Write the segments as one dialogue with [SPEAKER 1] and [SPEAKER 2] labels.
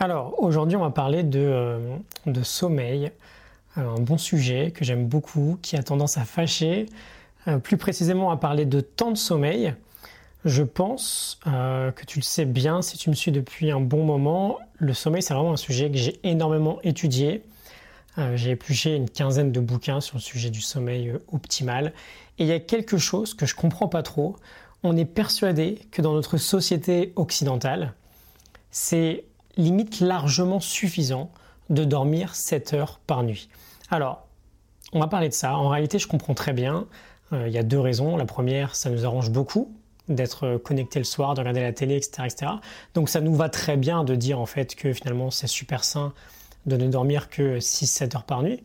[SPEAKER 1] Alors aujourd'hui on va parler de, euh, sommeil, euh, un bon sujet que j'aime beaucoup, qui a tendance à fâcher. Euh, plus précisément va parler de temps de sommeil. Je pense que tu le sais bien si tu me suis depuis un bon moment. Le sommeil c'est vraiment un sujet que j'ai énormément étudié. j'ai épluché une quinzaine de bouquins sur le sujet du sommeil optimal. Et il y a quelque chose que je comprends pas trop. On est persuadé que dans notre société occidentale, c'est limite largement suffisant de dormir 7 heures par nuit. Alors, on va parler de ça. En réalité, je comprends très bien. Euh, il y a deux raisons. La première, ça nous arrange beaucoup d'être connecté le soir, de regarder la télé, etc., etc. Donc ça nous va très bien de dire en fait que finalement c'est super sain de ne dormir que 6-7 heures par nuit.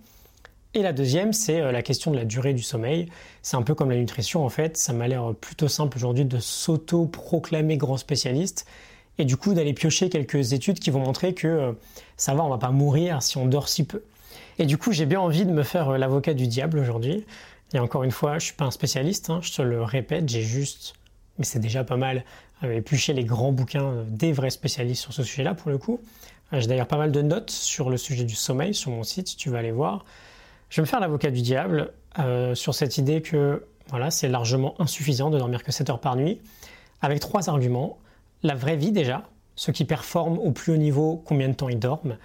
[SPEAKER 1] Et la deuxième, c'est euh, la question de la durée du sommeil. C'est un peu comme la nutrition en fait. Ça m'a l'air plutôt simple aujourd'hui de s'auto-proclamer grand spécialiste et du coup d'aller piocher quelques études qui vont montrer que euh, ça va, on va pas mourir si on dort si peu. Et du coup, j'ai bien envie de me faire euh, l'avocat du diable aujourd'hui. Et encore une fois, je suis pas un spécialiste, hein, je te le répète, j'ai juste, mais c'est déjà pas mal, euh, épluché les grands bouquins des vrais spécialistes sur ce sujet-là pour le coup. J'ai d'ailleurs pas mal de notes sur le sujet du sommeil sur mon site, si tu vas aller voir. Je vais me faire l'avocat du diable sur cette idée que voilà, c'est largement insuffisant de dormir que 7 heures par nuit, avec trois arguments la vraie vie déjà, ceux qui performent au plus haut niveau, combien de temps ils dorment,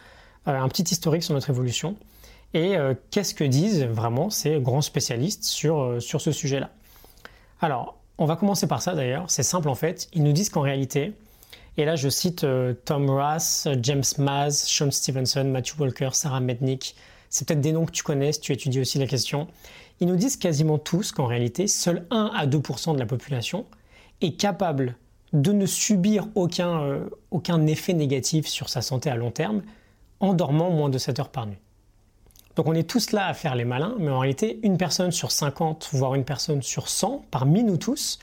[SPEAKER 1] euh, un petit historique sur notre évolution, et euh, qu'est-ce que disent vraiment ces grands spécialistes sur, euh, sur ce sujet-là? Alors, on va commencer par ça d'ailleurs, c'est simple en fait, ils nous disent qu'en réalité, et là je cite Tom Ross, James Maz, Sean Stevenson, Matthew Walker, Sarah Mednick, c'est peut-être des noms que tu connais si tu étudies aussi la question, ils nous disent quasiment tous qu'en réalité, seul 1 à 2% de la population est capable de ne subir aucun, euh, aucun effet négatif sur sa santé à long terme en dormant moins de 7 heures par nuit. Donc on est tous là à faire les malins, mais en réalité, une personne sur 50, voire une personne sur 100, parmi nous tous,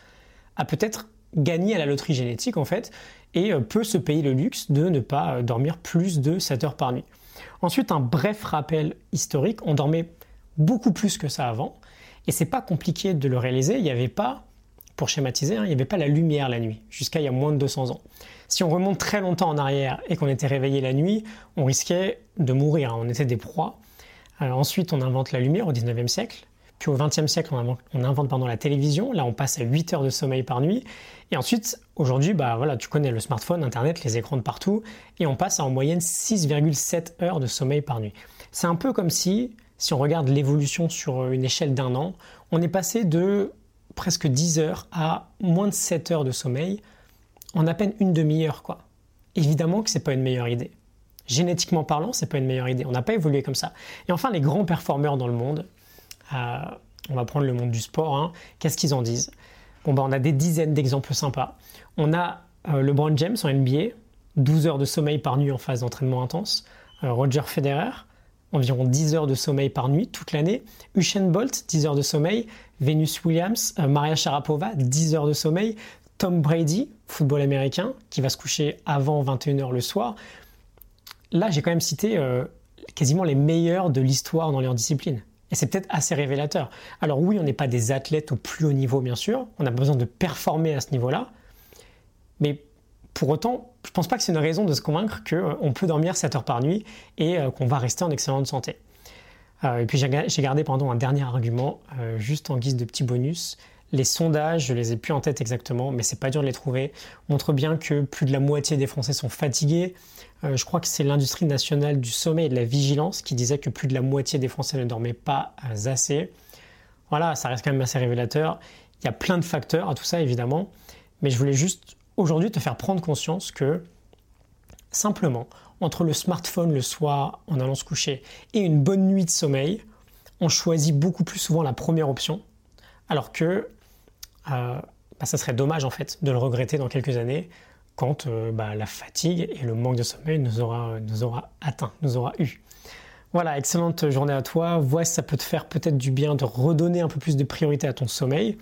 [SPEAKER 1] a peut-être gagné à la loterie génétique en fait, et euh, peut se payer le luxe de ne pas euh, dormir plus de 7 heures par nuit. Ensuite, un bref rappel historique, on dormait beaucoup plus que ça avant, et c'est pas compliqué de le réaliser, il n'y avait pas pour schématiser, hein, il n'y avait pas la lumière la nuit, jusqu'à il y a moins de 200 ans. Si on remonte très longtemps en arrière et qu'on était réveillé la nuit, on risquait de mourir, hein, on était des proies. ensuite, on invente la lumière au 19e siècle. Puis au 20e siècle, on invente, on la télévision. Là, on passe à 8 heures de sommeil par nuit. Et ensuite, aujourd'hui, bah voilà, tu connais le smartphone, Internet, les écrans de partout. Et on passe à en moyenne 6,7 heures de sommeil par nuit. C'est un peu comme si, si on regarde l'évolution sur une échelle d'un an, on est passé de presque 10 heures à moins de 7 heures de sommeil en à peine une demi-heure, quoi. Évidemment que c'est pas une meilleure idée. Génétiquement parlant, c'est pas une meilleure idée. On n'a pas évolué comme ça. Et enfin, les grands performeurs dans le monde, euh, on va prendre le monde du sport, hein, qu'est-ce qu'ils en disent? Bon, bah, on a des dizaines d'exemples sympas. On a euh, LeBron James en NBA, 12 heures de sommeil par nuit en phase d'entraînement intense. Euh, Roger Federer, environ 10 heures de sommeil par nuit toute l'année. Usain Bolt, 10 heures de sommeil. Venus Williams, euh, Maria Sharapova, 10 heures de sommeil. Tom Brady, football américain, qui va se coucher avant 21h le soir. Là, j'ai quand même cité euh, quasiment les meilleurs de l'histoire dans leur discipline. Et c'est peut-être assez révélateur. Alors oui, on n'est pas des athlètes au plus haut niveau, bien sûr. On a besoin de performer à ce niveau-là. Mais pour autant, je ne pense pas que c'est une raison de se convaincre qu'on euh, peut dormir 7 heures par nuit et euh, qu'on va rester en excellente santé. Euh, et puis j'ai gardé pendant un dernier argument, juste en guise de petit bonus. Les sondages, je les ai plus en tête exactement, mais c'est pas dur de les trouver, montrent bien que plus de la moitié des Français sont fatigués. je crois que c'est l'industrie nationale du sommeil et de la vigilance qui disait que plus de la moitié des Français ne dormaient pas assez. Voilà, ça reste quand même assez révélateur. Il y a plein de facteurs à tout ça évidemment, mais je voulais juste aujourd'hui te faire prendre conscience que simplement, entre le smartphone le soir en allant se coucher et une bonne nuit de sommeil, on choisit beaucoup plus souvent la première option, alors que euh, bah, ça serait dommage en fait de le regretter dans quelques années quand euh, bah, la fatigue et le manque de sommeil nous aura, nous aura atteint, nous aura eu. Voilà, excellente journée à toi. Vois si ça peut te faire peut-être du bien de redonner un peu plus de priorité à ton sommeil.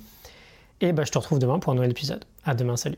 [SPEAKER 1] Et bah, je te retrouve demain pour un nouvel épisode. À demain, salut.